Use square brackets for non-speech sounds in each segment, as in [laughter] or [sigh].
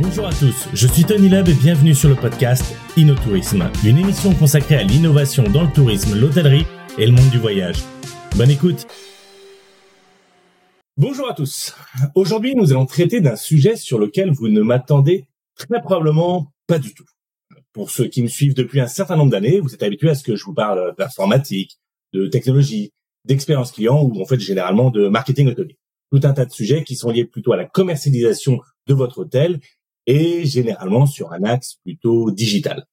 Bonjour à tous, je suis Tony Leb et bienvenue sur le podcast InnoTourisme, une émission consacrée à l'innovation dans le tourisme, l'hôtellerie et le monde du voyage. Bonne écoute Bonjour à tous. Aujourd'hui, nous allons traiter d'un sujet sur lequel vous ne m'attendez très probablement pas du tout. Pour ceux qui me suivent depuis un certain nombre d'années, vous êtes habitués à ce que je vous parle d'informatique, de technologie, d'expérience client ou en fait généralement de marketing hôtelier. Tout un tas de sujets qui sont liés plutôt à la commercialisation de votre hôtel et généralement sur un axe plutôt digital.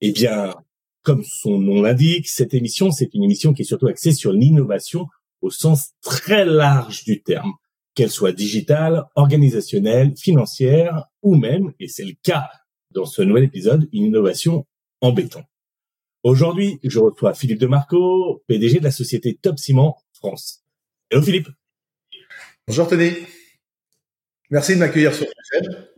Eh bien, comme son nom l'indique, cette émission, c'est une émission qui est surtout axée sur l'innovation au sens très large du terme, qu'elle soit digitale, organisationnelle, financière ou même, et c'est le cas dans ce nouvel épisode, une innovation en béton. Aujourd'hui, je reçois Philippe Demarco, PDG de la société Top Ciment France. Hello Philippe. Bonjour Tony. Merci de m'accueillir sur cette chaîne.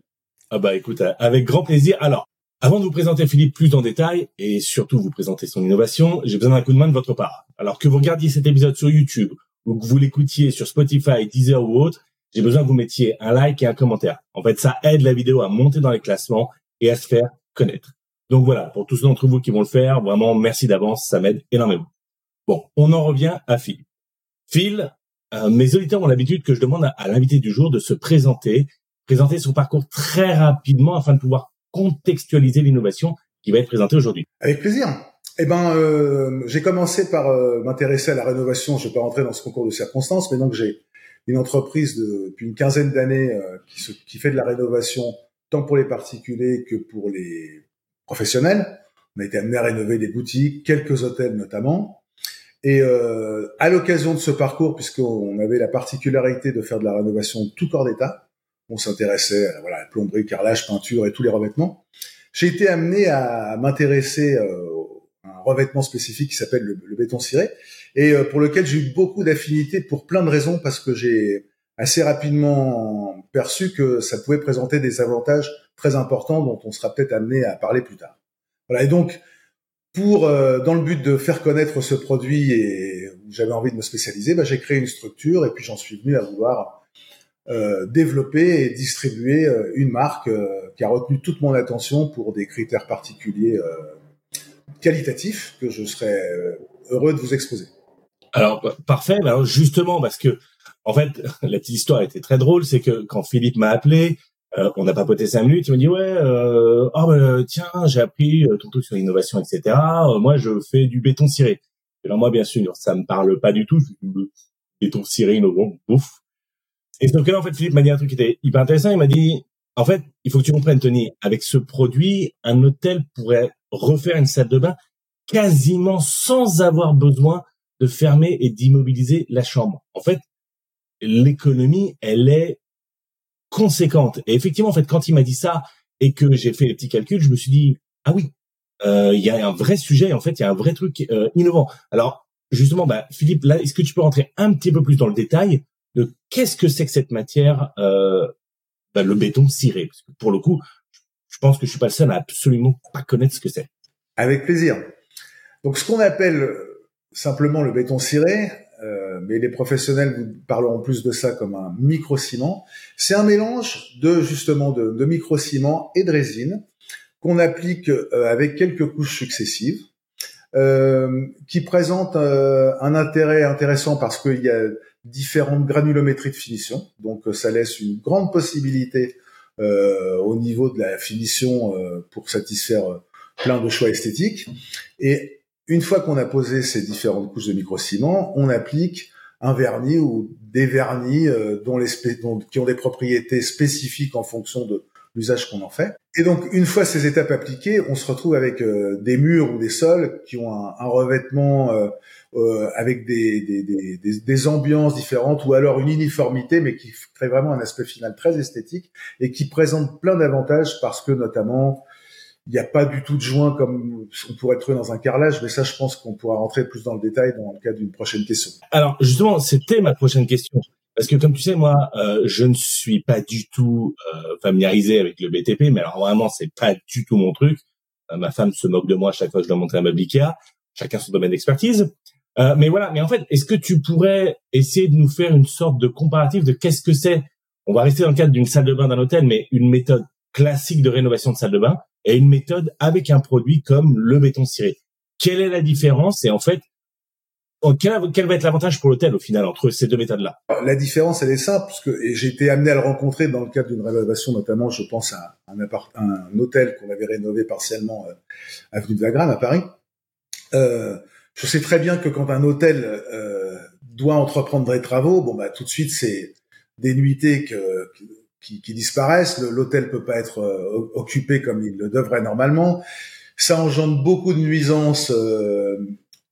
Ah bah écoute, avec grand plaisir. Alors, avant de vous présenter Philippe plus en détail et surtout vous présenter son innovation, j'ai besoin d'un coup de main de votre part. Alors que vous regardiez cet épisode sur YouTube ou que vous l'écoutiez sur Spotify, Deezer ou autre, j'ai besoin que vous mettiez un like et un commentaire. En fait, ça aide la vidéo à monter dans les classements et à se faire connaître. Donc voilà, pour tous d'entre vous qui vont le faire, vraiment merci d'avance, ça m'aide énormément. Bon, on en revient à Phil. Phil, euh, mes auditeurs ont l'habitude que je demande à l'invité du jour de se présenter présenter son parcours très rapidement afin de pouvoir contextualiser l'innovation qui va être présentée aujourd'hui. Avec plaisir. Eh ben, euh, j'ai commencé par euh, m'intéresser à la rénovation. Je vais pas rentrer dans ce concours de circonstances, mais donc j'ai une entreprise de, depuis une quinzaine d'années euh, qui, se, qui fait de la rénovation tant pour les particuliers que pour les professionnels. On a été amené à rénover des boutiques, quelques hôtels notamment. Et euh, à l'occasion de ce parcours, puisqu'on avait la particularité de faire de la rénovation tout corps d'état, on s'intéressait à voilà, plomberie, carrelage, peinture et tous les revêtements. J'ai été amené à m'intéresser euh, à un revêtement spécifique qui s'appelle le, béton ciré et euh, pour lequel j'ai eu beaucoup d'affinités pour plein de raisons parce que j'ai assez rapidement perçu que ça pouvait présenter des avantages très importants dont on sera peut-être amené à parler plus tard. Voilà et donc pour euh, dans le but de faire connaître ce produit et j'avais envie de me spécialiser, bah, j'ai créé une structure et puis j'en suis venu à vouloir euh, développer et distribuer euh, une marque euh, qui a retenu toute mon attention pour des critères particuliers qualitatifs que je serais heureux de vous exposer. Alors parfait. Alors justement parce que en fait [laughs] la petite histoire était très drôle, c'est que quand Philippe m'a appelé, on n'a pas poté cinq minutes, il m'a dit ouais, euh, oh ben, tiens j'ai appris ton truc sur l'innovation etc. moi je fais du béton ciré. Alors moi bien sûr ça me parle pas du tout. béton ciré innovant, ouf. Et donc là, en fait, Philippe m'a dit un truc qui était hyper intéressant. Il m'a dit, en fait, il faut que tu comprennes, Tony, avec ce produit, un hôtel pourrait refaire une salle de bain quasiment sans avoir besoin de fermer et d'immobiliser la chambre. En fait, l'économie, elle est conséquente. Et effectivement, en fait, quand il m'a dit ça et que j'ai fait les petits calculs, je me suis dit, ah oui, euh, il y a un vrai sujet. En fait, il y a un vrai truc euh, innovant. Alors, justement, bah, Philippe, là, est-ce que tu peux rentrer un petit peu plus dans le détail de qu'est-ce que c'est que cette matière, euh, ben, le béton ciré. Pour le coup, je pense que je suis pas le seul à absolument pas connaître ce que c'est. Avec plaisir. Donc, ce qu'on appelle simplement le béton ciré, euh, mais les professionnels vous parleront plus de ça comme un micro-ciment, c'est un mélange de justement de, de micro-ciment et de résine qu'on applique euh, avec quelques couches successives. Euh, qui présente euh, un intérêt intéressant parce qu'il y a différentes granulométries de finition. Donc euh, ça laisse une grande possibilité euh, au niveau de la finition euh, pour satisfaire euh, plein de choix esthétiques. Et une fois qu'on a posé ces différentes couches de micro-ciment, on applique un vernis ou des vernis dont les dont, qui ont des propriétés spécifiques en fonction de l'usage qu'on en fait. Et donc, une fois ces étapes appliquées, on se retrouve avec euh, des murs ou des sols qui ont un, un revêtement euh, euh, avec des, des, des, des, ambiances différentes ou alors une uniformité, mais qui crée vraiment un aspect final très esthétique et qui présente plein d'avantages parce que notamment, il n'y a pas du tout de joint comme on pourrait trouver dans un carrelage, mais ça, je pense qu'on pourra rentrer plus dans le détail dans le cadre d'une prochaine question. Alors, justement, c'était ma prochaine question. Parce que comme tu sais, moi, euh, je ne suis pas du tout euh, familiarisé avec le BTP, mais alors vraiment, c'est pas du tout mon truc. Euh, ma femme se moque de moi à chaque fois que je dois montrer un meuble Ikea. Chacun son domaine d'expertise. Euh, mais voilà. Mais en fait, est-ce que tu pourrais essayer de nous faire une sorte de comparatif de qu'est-ce que c'est? On va rester dans le cadre d'une salle de bain d'un hôtel, mais une méthode classique de rénovation de salle de bain et une méthode avec un produit comme le béton ciré. Quelle est la différence? Et en fait, quel, quel va être l'avantage pour l'hôtel au final entre ces deux méthodes-là? La différence, elle est simple, parce que j'ai été amené à le rencontrer dans le cadre d'une rénovation, notamment, je pense à un, un hôtel qu'on avait rénové partiellement euh, avenue de Wagram à Paris. Euh, je sais très bien que quand un hôtel euh, doit entreprendre des travaux, bon bah tout de suite c'est des nuitées que, qui, qui disparaissent. L'hôtel peut pas être euh, occupé comme il le devrait normalement. Ça engendre beaucoup de nuisances euh,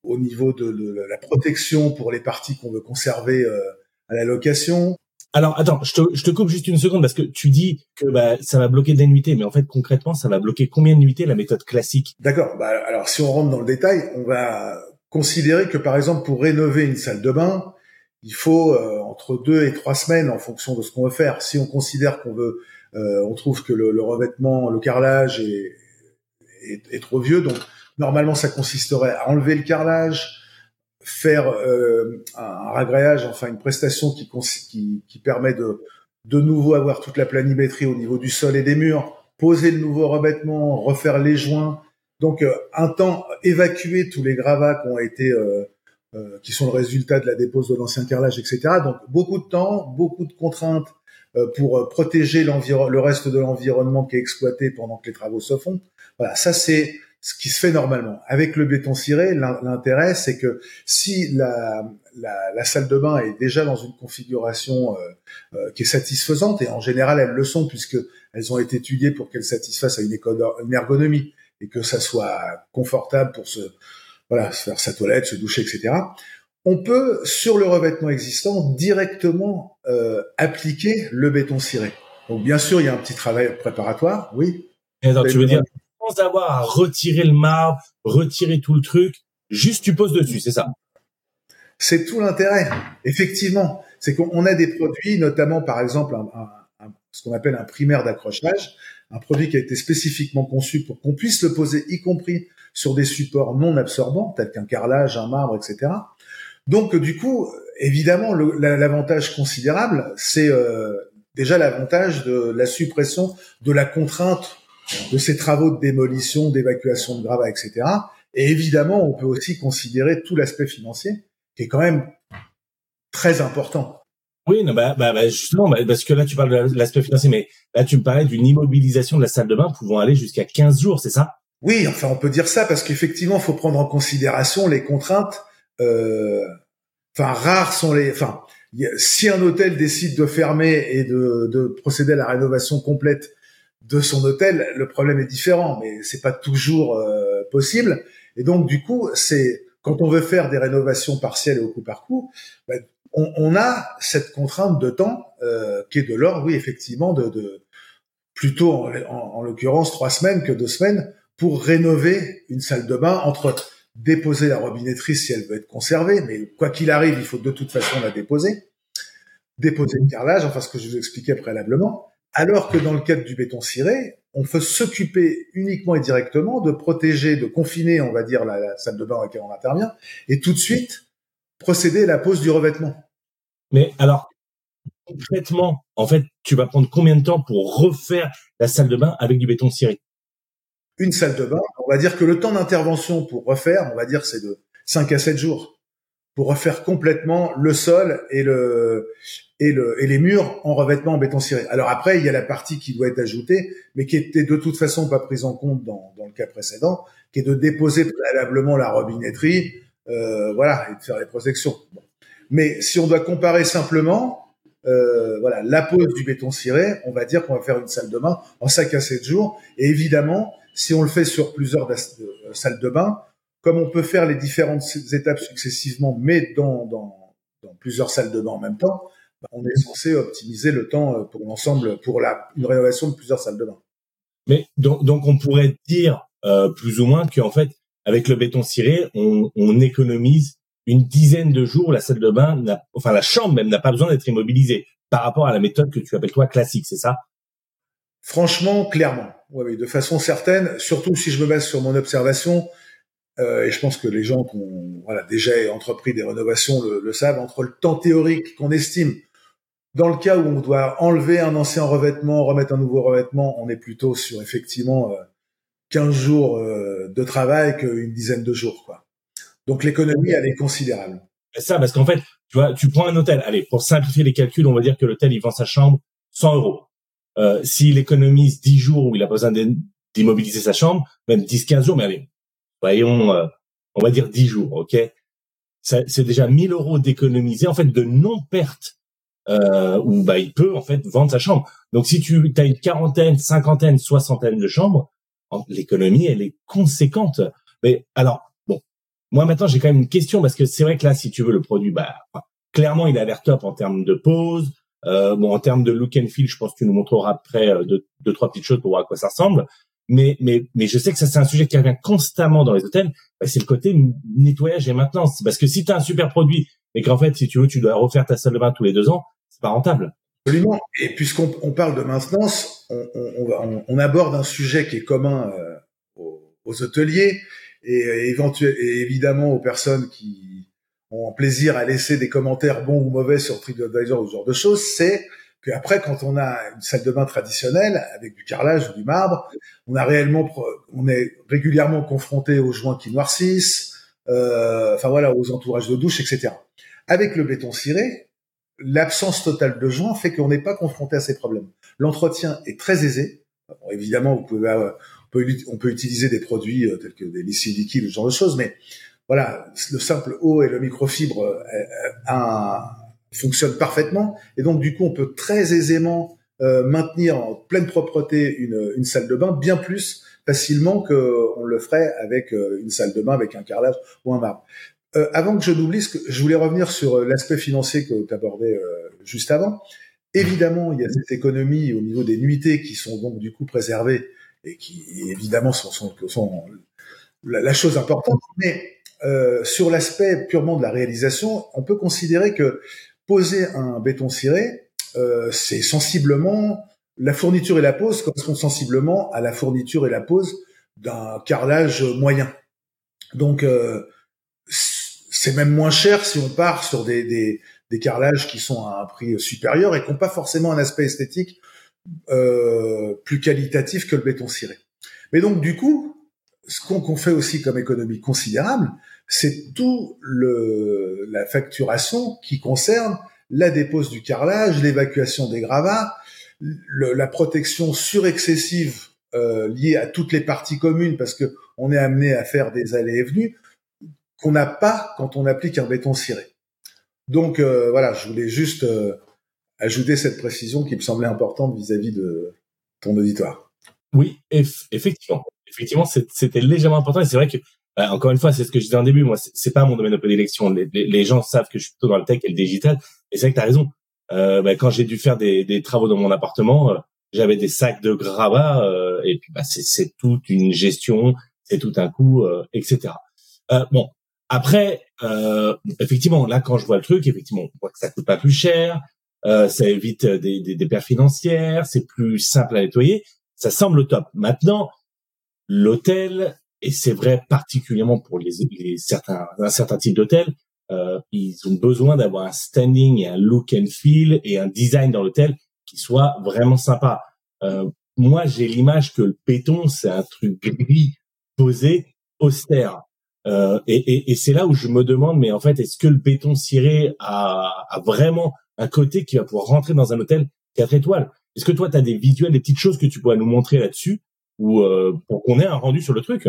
au niveau de, de, la protection pour les parties qu'on veut conserver euh, à la location. Alors attends, je te, je te, coupe juste une seconde parce que tu dis que bah, ça va bloquer des nuitées, mais en fait concrètement ça va bloquer combien de nuitées la méthode classique? D'accord. Bah, alors si on rentre dans le détail, on va considérer que par exemple pour rénover une salle de bain, il faut euh, entre deux et trois semaines en fonction de ce qu'on veut faire. Si on considère qu'on veut, euh, on trouve que le, le, revêtement, le carrelage est, est, est, trop vieux, donc normalement ça consisterait à enlever le carrelage, faire euh, un ragréage, enfin une prestation qui, qui, qui permet de de nouveau avoir toute la planimétrie au niveau du sol et des murs, poser le nouveau revêtement, refaire les joints. Donc euh, un temps évacuer tous les gravats qui ont été euh, euh, qui sont le résultat de la dépose de l'ancien carrelage, etc. Donc beaucoup de temps, beaucoup de contraintes euh, pour euh, protéger le reste de l'environnement qui est exploité pendant que les travaux se font. Voilà, ça c'est ce qui se fait normalement. Avec le béton ciré, l'intérêt c'est que si la, la, la, salle de bain est déjà dans une configuration euh, qui est satisfaisante, et en général elles le sont puisque elles ont été étudiées pour qu'elles satisfassent à une, une ergonomie et que ça soit confortable pour se voilà, se faire sa toilette, se doucher, etc. On peut, sur le revêtement existant, directement euh, appliquer le béton ciré. Donc, bien sûr, il y a un petit travail préparatoire, oui. Et tu veux dire, sans avoir à retirer le marbre, retirer tout le truc, juste tu poses dessus, c'est ça C'est tout l'intérêt, effectivement. C'est qu'on a des produits, notamment par exemple un, ce qu'on appelle un primaire d'accrochage, un produit qui a été spécifiquement conçu pour qu'on puisse le poser, y compris sur des supports non absorbants, tels qu'un carrelage, un marbre, etc. Donc, du coup, évidemment, l'avantage considérable, c'est euh, déjà l'avantage de la suppression de la contrainte de ces travaux de démolition, d'évacuation de gravats, etc. Et évidemment, on peut aussi considérer tout l'aspect financier, qui est quand même très important. Oui, non, bah, bah, bah justement, bah, parce que là, tu parles de l'aspect financier, mais là, tu me parlais d'une immobilisation de la salle de bain pouvant aller jusqu'à 15 jours, c'est ça? Oui, enfin, on peut dire ça parce qu'effectivement, il faut prendre en considération les contraintes. Euh, enfin, rares sont les. Enfin, si un hôtel décide de fermer et de, de, procéder à la rénovation complète de son hôtel, le problème est différent, mais c'est pas toujours euh, possible. Et donc, du coup, c'est quand on veut faire des rénovations partielles et au coup par coup, bah, on, on, a cette contrainte de temps euh, qui est de l'ordre, oui, effectivement, de, de plutôt en, en, l'occurrence trois semaines que deux semaines pour rénover une salle de bain entre déposer la robinetterie si elle veut être conservée, mais quoi qu'il arrive, il faut de toute façon la déposer, déposer le carrelage, enfin ce que je vous expliquais préalablement, alors que dans le cadre du béton ciré, on peut s'occuper uniquement et directement de protéger, de confiner, on va dire, la, la salle de bain dans laquelle on intervient, et tout de suite procéder à la pose du revêtement. Mais alors, concrètement, en fait, tu vas prendre combien de temps pour refaire la salle de bain avec du béton ciré? Une salle de bain, on va dire que le temps d'intervention pour refaire, on va dire, c'est de 5 à 7 jours pour refaire complètement le sol et le et le et les murs en revêtement en béton ciré. Alors après, il y a la partie qui doit être ajoutée, mais qui était de toute façon pas prise en compte dans, dans le cas précédent, qui est de déposer préalablement la robinetterie, euh, voilà, et de faire les protections. Mais si on doit comparer simplement, euh, voilà, la pose du béton ciré, on va dire qu'on va faire une salle de bain en 5 à 7 jours. Et évidemment, si on le fait sur plusieurs euh, salles de bain, comme on peut faire les différentes étapes successivement, mais dans, dans, dans plusieurs salles de bain en même temps, bah, on est censé optimiser le temps euh, pour l'ensemble, pour la, une rénovation de plusieurs salles de bain. Mais donc, donc on pourrait dire euh, plus ou moins qu'en fait, avec le béton ciré, on, on économise une dizaine de jours. La salle de bain, enfin la chambre même, n'a pas besoin d'être immobilisée par rapport à la méthode que tu appelles toi classique, c'est ça? Franchement, clairement, oui, oui, de façon certaine. Surtout si je me base sur mon observation, euh, et je pense que les gens qui ont voilà, déjà entrepris des rénovations le, le savent, entre le temps théorique qu'on estime Dans le cas où on doit enlever un ancien revêtement, remettre un nouveau revêtement, on est plutôt sur effectivement 15 jours de travail qu'une dizaine de jours. Quoi. Donc l'économie, elle est considérable. C'est ça, parce qu'en fait, tu vois, tu prends un hôtel. Allez, pour simplifier les calculs, on va dire que l'hôtel, il vend sa chambre 100 euros. Euh, s'il économise 10 jours où il a besoin d'immobiliser sa chambre, même 10-15 jours, mais allez, voyons, euh, on va dire 10 jours, ok? C'est déjà 1000 euros d'économiser, en fait, de non-perte, euh, où bah, il peut, en fait, vendre sa chambre. Donc, si tu as une quarantaine, cinquantaine, soixantaine de chambres, l'économie, elle est conséquente. Mais alors, moi maintenant j'ai quand même une question parce que c'est vrai que là si tu veux le produit bah clairement il a l'air top en termes de pose euh, bon en termes de look and feel je pense que tu nous montreras après euh, deux, deux trois petites choses pour voir à quoi ça ressemble mais mais mais je sais que ça c'est un sujet qui revient constamment dans les hôtels. Bah, c'est le côté nettoyage et maintenance. Parce que si tu as un super produit et qu'en fait si tu veux tu dois refaire ta salle de bain tous les deux ans c'est pas rentable. Absolument. Et puisqu'on on parle de maintenance, on, on, on, aborde un sujet qui est commun euh, aux, hôteliers, et, éventuellement, et évidemment aux personnes qui ont plaisir à laisser des commentaires bons ou mauvais sur TripAdvisor ou ce genre de choses, c'est qu'après, quand on a une salle de bain traditionnelle avec du carrelage ou du marbre, on a réellement, on est régulièrement confronté aux joints qui noircissent, euh, enfin voilà, aux entourages de douche, etc. Avec le béton ciré, l'absence totale de joints fait qu'on n'est pas confronté à ces problèmes. L'entretien est très aisé. Bon, évidemment, vous pouvez on peut, on peut utiliser des produits euh, tels que des lessives liquides, ce genre de choses, mais voilà, le simple eau et le microfibre euh, euh fonctionnent parfaitement, et donc du coup, on peut très aisément euh, maintenir en pleine propreté une, une, salle de bain bien plus facilement qu'on le ferait avec une salle de bain avec un carrelage ou un marbre. Euh, avant que je n'oublie, je voulais revenir sur l'aspect financier que tu abordais juste avant. Évidemment, il y a cette économie au niveau des nuitées qui sont donc du coup préservées et qui évidemment sont, sont, sont la, chose importante. Mais euh, sur l'aspect purement de la réalisation, on peut considérer que poser un béton ciré, euh, c'est sensiblement la fourniture et la pose correspondent sensiblement à la fourniture et la pose d'un carrelage moyen. Donc euh, c'est même moins cher si on part sur des, des, carrelages qui sont à un prix supérieur et qui n'ont pas forcément un aspect esthétique euh, plus qualitatif que le béton ciré. Mais donc du coup, ce qu'on fait aussi comme économie considérable, c'est tout le, la facturation qui concerne la dépose du carrelage, l'évacuation des gravats, le, la protection surexcessive euh, liée à toutes les parties communes parce que on est amené à faire des allées et venues qu'on n'a pas quand on applique un béton ciré. Donc euh, voilà, je voulais juste euh, ajouter cette précision qui me semblait importante vis-à-vis de ton auditoire. Oui, effectivement. Effectivement, c'était légèrement important et c'est vrai que, encore une fois, c'est ce que je disais en début, moi, c'est pas mon domaine de prédilection. Les, gens savent que je suis plutôt dans le tech et le digital. Et c'est vrai que tu as raison. Euh, bah, quand j'ai dû faire des, des, travaux dans mon appartement, euh, j'avais des sacs de gravats euh, et puis bah, c'est toute une gestion, c'est tout un coût, euh, etc. Euh, bon, après, effectivement, là, quand je vois le truc, effectivement, on voit que ça coûte pas plus cher, ça évite des, des, des pertes financières, c'est plus simple à nettoyer. Ça semble top. Maintenant, l'hôtel, et c'est vrai particulièrement pour les, les certains, un certain type d'hôtel, euh, ils ont besoin d'avoir un standing et un look and feel et un design dans l'hôtel qui soit vraiment sympa. Euh, moi, j'ai l'image que le béton, c'est un truc gris, posé, austère. Euh, et, et, et c'est là où je me demande, mais en fait, est-ce que le béton ciré a, a vraiment un côté qui va pouvoir rentrer dans un hôtel 4 étoiles? Est-ce que toi, tu as des visuels, des petites choses que tu pourrais nous montrer là-dessus? Ou euh, pour qu'on ait un rendu sur le truc?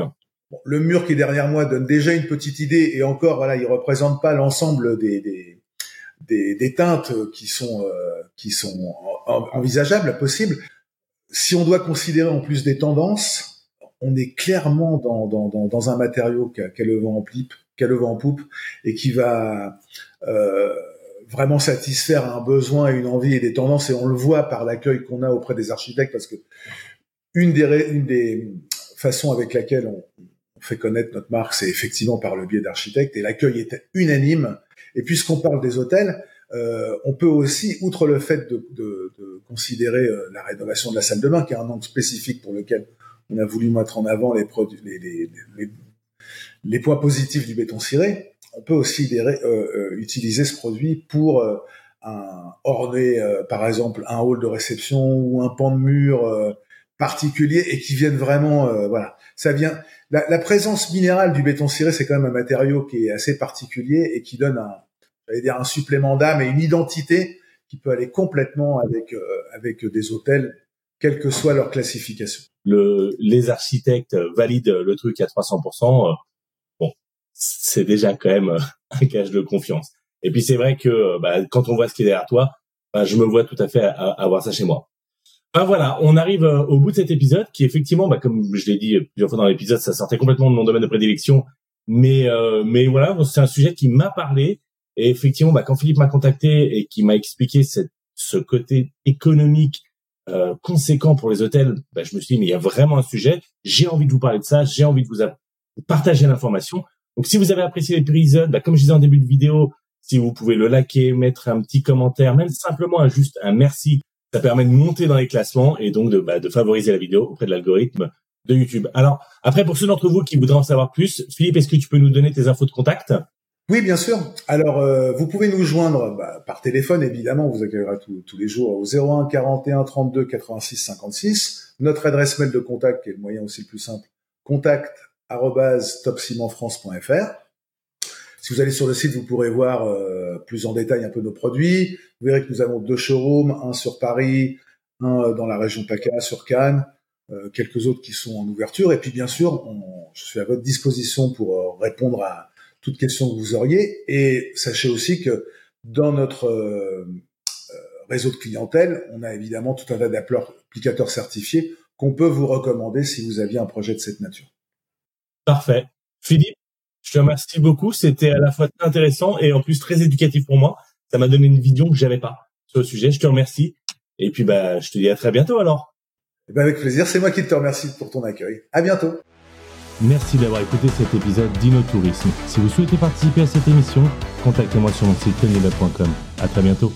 Le mur qui est derrière moi donne déjà une petite idée et encore, voilà, il représente pas l'ensemble des, des, des, des, teintes qui sont, euh, qui sont envisageables, possibles. Si on doit considérer en plus des tendances, on est clairement dans, dans, dans, dans un matériau qui a, le vent en pipe, qui a le vent en poupe et qui va euh, vraiment satisfaire un besoin, une envie et des tendances, et on le voit par l'accueil qu'on a auprès des architectes, parce que une des, une des façons avec laquelle on, fait connaître notre marque, c'est effectivement par le biais d'architectes, et l'accueil est unanime. Et puisqu'on parle des hôtels, euh, on peut aussi, outre le fait de, de, de considérer euh, la rénovation de la salle de bain, qui est un angle spécifique pour lequel on a voulu mettre en avant les, produits, les, les, les, les points positifs du béton ciré, on peut aussi euh, euh, utiliser ce produit pour euh, un orner, par exemple, un hall de réception ou un pan de mur particulier et qui viennent vraiment, voilà, ça vient. La, la, présence minérale du béton ciré, c'est quand même un matériau qui est assez particulier et qui donne un, dire, un supplément d'âme et une identité qui peut aller complètement avec avec des hôtels, quelle que soit leur classification. Le, les architectes valident le truc à 300% c'est déjà quand même euh, un gage de confiance. Et puis c'est vrai que euh, bah, quand on voit ce qui est derrière toi, bah, je me vois tout à fait avoir ça chez moi. Ben voilà, on arrive euh, au bout de cet épisode qui effectivement, bah, comme je l'ai dit plusieurs fois dans l'épisode, ça sortait complètement de mon domaine de prédilection, mais mais voilà, c'est un sujet qui m'a parlé. Et effectivement, bah, quand Philippe m'a contacté et qui m'a expliqué cette, ce côté économique euh, conséquent pour les hôtels, bah, je me suis dit mais il y a vraiment un sujet, j'ai envie de vous parler de ça, j'ai envie de vous partager l'information. Donc si vous avez apprécié l'épisode, bah, comme je disais en début de vidéo, si vous pouvez le liker, mettre un petit commentaire, même simplement un, juste un merci, ça permet de monter dans les classements et donc de, bah, de favoriser la vidéo auprès de l'algorithme de YouTube. Alors après, pour ceux d'entre vous qui voudraient en savoir plus, Philippe, est-ce que tu peux nous donner tes infos de contact? Oui, bien sûr. Alors, euh, vous pouvez nous joindre bah, par téléphone, évidemment, on vous accueillera tous les jours au 01 41 32 86 56. Notre adresse mail de contact, qui est le moyen aussi le plus simple, contact. Si vous allez sur le site, vous pourrez voir euh, plus en détail un peu nos produits. Vous verrez que nous avons deux showrooms, un sur Paris, un euh, dans la région PACA, sur Cannes, euh, quelques autres qui sont en ouverture. Et puis bien sûr, je suis à votre disposition pour répondre à toutes questions que vous auriez. Et sachez aussi que dans notre réseau de clientèle, on a évidemment tout un tas d'applicateurs certifiés qu'on peut vous recommander si vous aviez un projet de cette nature. Parfait. Philippe, je te remercie beaucoup. C'était à la fois très intéressant et en plus très éducatif pour moi. Ça m'a donné une vision que j'avais pas sur le sujet. Je te remercie. Et puis, bah, je te dis à très bientôt alors. Eh ben, avec plaisir. C'est moi qui te remercie pour ton accueil. À bientôt. Merci d'avoir écouté cet épisode d'InnoTourisme. Si vous souhaitez participer à cette émission, contactez-moi sur mon site tenilab.com. À très bientôt.